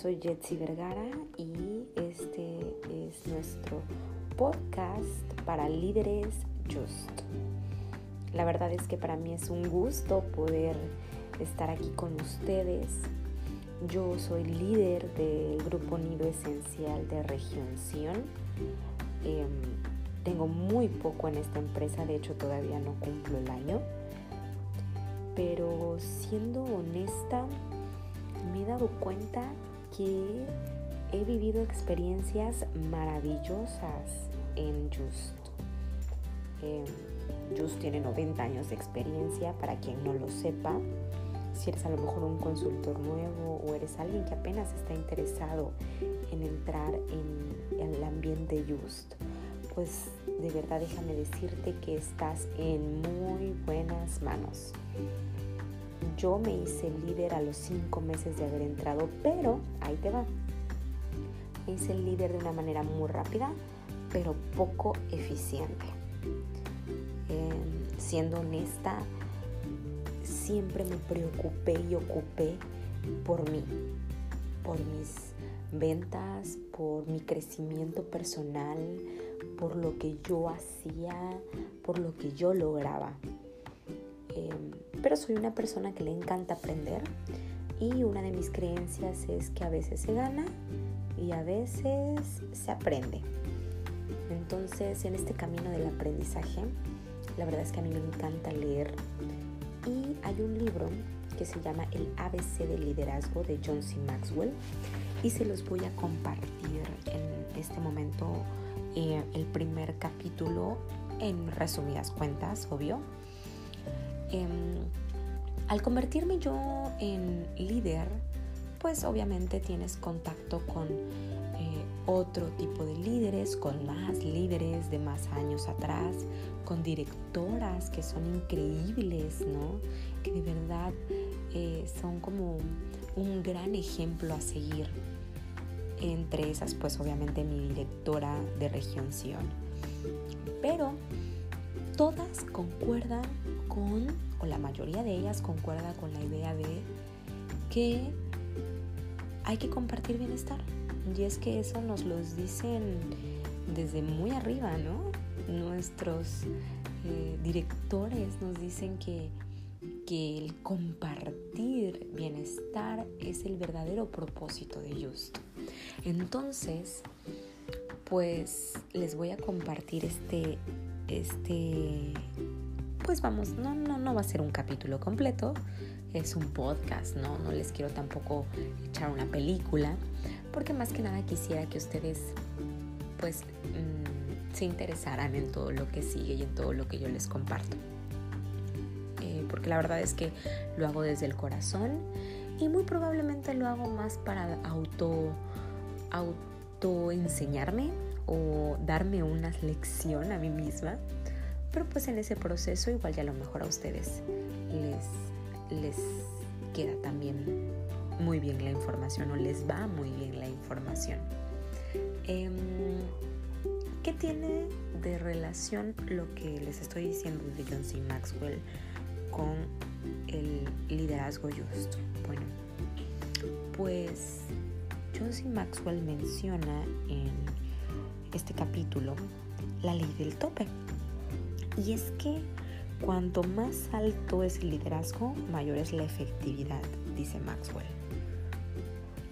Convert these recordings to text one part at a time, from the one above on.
soy Jetsi Vergara y este es nuestro podcast para líderes Just. La verdad es que para mí es un gusto poder estar aquí con ustedes. Yo soy líder del grupo Nido Esencial de Región Sion. Em, tengo muy poco en esta empresa, de hecho todavía no cumplo el año. Pero siendo honesta, me he dado cuenta que he vivido experiencias maravillosas en Just. Eh, Just tiene 90 años de experiencia, para quien no lo sepa. Si eres a lo mejor un consultor nuevo o eres alguien que apenas está interesado en entrar en el ambiente Just, pues de verdad déjame decirte que estás en muy buenas manos. Yo me hice líder a los cinco meses de haber entrado, pero ahí te va. Me hice líder de una manera muy rápida, pero poco eficiente. Em, siendo honesta, siempre me preocupé y ocupé por mí, por mis ventas, por mi crecimiento personal, por lo que yo hacía, por lo que yo lograba. Em, pero soy una persona que le encanta aprender y una de mis creencias es que a veces se gana y a veces se aprende. Entonces, en este camino del aprendizaje, la verdad es que a mí me encanta leer y hay un libro que se llama El ABC del liderazgo de John C. Maxwell y se los voy a compartir en este momento eh, el primer capítulo en resumidas cuentas, obvio. Em, al convertirme yo en líder, pues obviamente tienes contacto con eh, otro tipo de líderes, con más líderes de más años atrás, con directoras que son increíbles, ¿no? Que de verdad eh, son como un gran ejemplo a seguir. Entre esas, pues obviamente mi directora de región Sion. Pero todas concuerdan con, o la mayoría de ellas concuerda con la idea de que hay que compartir bienestar. Y es que eso nos lo dicen desde muy arriba, ¿no? Nuestros eh, directores nos dicen que, que el compartir bienestar es el verdadero propósito de Just. Entonces, pues les voy a compartir este este, pues vamos, no, no, no va a ser un capítulo completo, es un podcast, ¿no? No les quiero tampoco echar una película, porque más que nada quisiera que ustedes, pues, mm, se interesaran en todo lo que sigue y en todo lo que yo les comparto. Eh, porque la verdad es que lo hago desde el corazón y muy probablemente lo hago más para auto, auto enseñarme o darme una lección a mí misma. Pero pues en ese proceso igual ya a lo mejor a ustedes les, les queda también muy bien la información o les va muy bien la información. Em, ¿Qué tiene de relación lo que les estoy diciendo de John C. Maxwell con el liderazgo justo? Bueno, pues John C. Maxwell menciona en este capítulo la ley del tope. Y es que cuanto más alto es el liderazgo, mayor es la efectividad, dice Maxwell.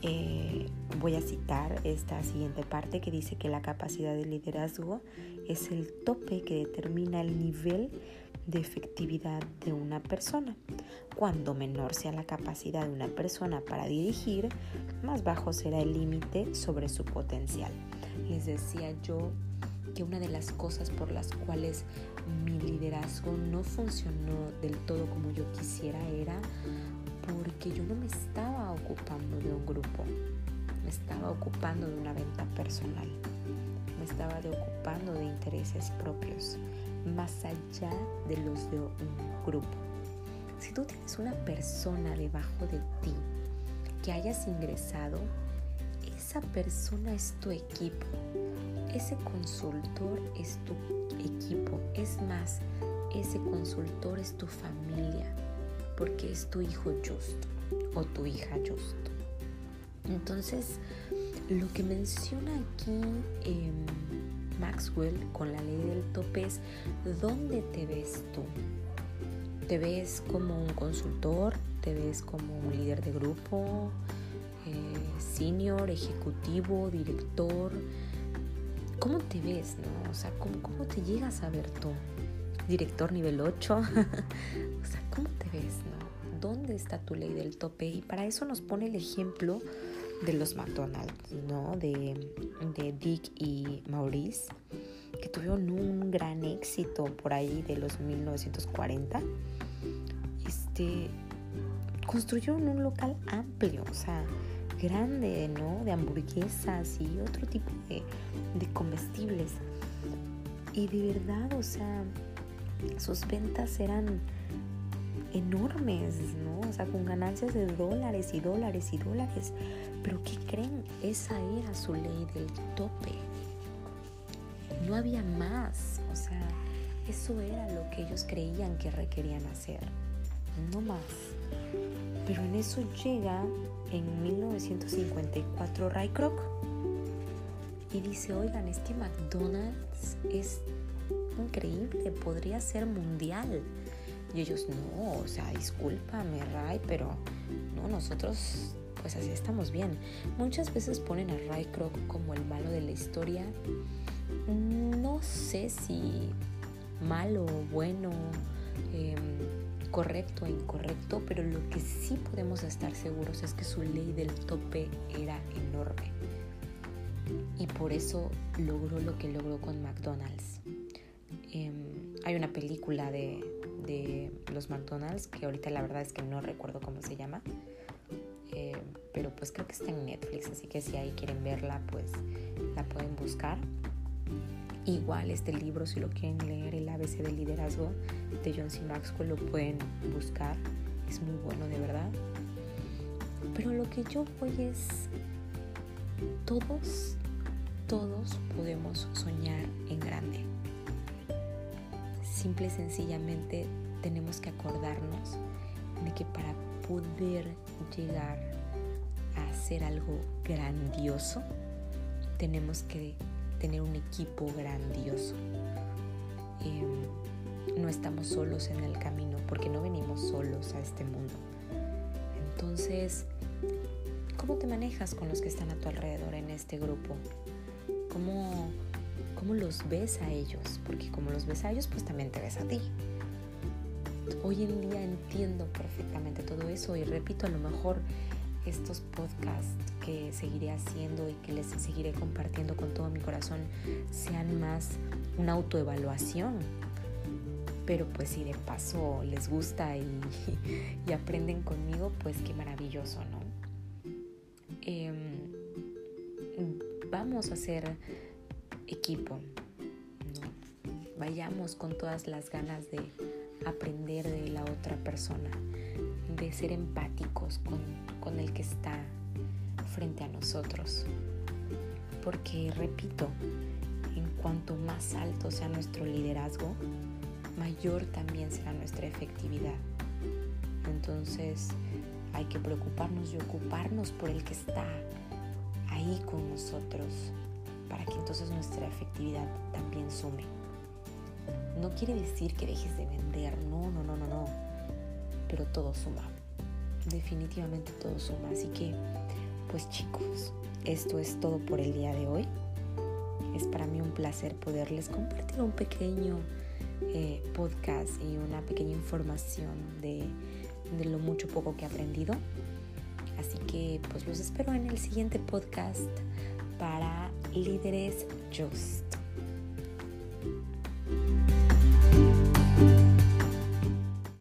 Eh, voy a citar esta siguiente parte que dice que la capacidad de liderazgo es el tope que determina el nivel de efectividad de una persona. Cuando menor sea la capacidad de una persona para dirigir, más bajo será el límite sobre su potencial les decía yo que una de las cosas por las cuales mi liderazgo no funcionó del todo como yo quisiera era porque yo no me estaba ocupando de un grupo, me estaba ocupando de una venta personal, me estaba ocupando de intereses propios, más allá de los de un grupo. Si tú tienes una persona debajo de ti que hayas ingresado, esa persona es tu equipo. Ese consultor es tu equipo. Es más, ese consultor es tu familia, porque es tu hijo justo o tu hija justo. Entonces, lo que menciona aquí em, Maxwell con la ley del tope es dónde te ves tú. ¿Te ves como un consultor? ¿Te ves como un líder de grupo? Eh, ¿Senior, ejecutivo, director? ¿Cómo te ves, no? O sea, ¿cómo, te llegas a ver tú? ¿Director nivel 8? o sea, ¿cómo te ves, no? ¿Dónde está tu ley del tope? Y para eso nos pone el ejemplo de los McDonald's, ¿no? De, Dick y Maurice, que tuvieron un gran éxito por ahí de los 1940. Este, construyeron un local amplio, o sea, grande, ¿no? De hamburguesas y otro tipo de, de comestibles. Y de verdad, o sea, sus ventas eran enormes, ¿no? O sea, con ganancias de dólares y dólares y dólares. Pero ¿qué creen? Esa era su ley del tope. No había más. O sea, eso era lo que ellos creían que requerían hacer. No más. Pero en eso llega en 1954 Ray Kroc y dice, oigan, este McDonald's es increíble, podría ser mundial. Y ellos, no, o sea, discúlpame, Ray, pero no, nosotros pues así estamos bien. Muchas veces ponen a Ray Kroc como el malo de la historia. No sé si malo o bueno, em, correcto o incorrecto, pero lo que sí podemos estar seguros es que su ley del tope era enorme. Y por eso logró lo que logró con McDonald's. Em, hay una película de, de los McDonald's, que ahorita la verdad es que no recuerdo cómo se llama, eh, pero pues creo que está en Netflix, así que si ahí quieren verla, pues la pueden buscar. Igual este libro, si lo quieren leer, el ABC del liderazgo de John C. Maxwell, lo pueden buscar. Es muy bueno, de verdad. Pero lo que yo voy es, todos, todos podemos soñar en grande simple y sencillamente tenemos que acordarnos de que para poder llegar a hacer algo grandioso, tenemos que tener un equipo grandioso. Em, no estamos solos en el camino porque no venimos solos a este mundo. Entonces, ¿cómo te manejas con los que están a tu alrededor en este grupo? ¿Cómo cómo los ves a ellos, porque como los ves a ellos, pues también te ves a ti. Hoy en día entiendo perfectamente todo eso y repito, a lo mejor estos podcasts que seguiré haciendo y que les seguiré compartiendo con todo mi corazón sean más una autoevaluación. Pero pues si de paso les gusta y, aprenden conmigo, pues qué maravilloso, ¿no? Em, vamos a hacer equipo. Vayamos con todas las ganas de aprender de la otra persona, de ser empáticos con, con el que está frente a nosotros. Porque, repito, en cuanto más alto sea nuestro liderazgo, mayor también será nuestra efectividad. Entonces hay que preocuparnos y ocuparnos por el que está ahí con nosotros, para que entonces nuestra efectividad también sume. No quiere decir que dejes de vender, no, no, no, no, no, pero todo suma. Definitivamente todo suma. Así que, pues chicos, esto es todo por el día de hoy. Es para mí un placer poderles compartir un pequeño eh, podcast y una pequeña información de, de lo mucho poco que he aprendido. Así que pues los espero en el siguiente podcast para líderes just.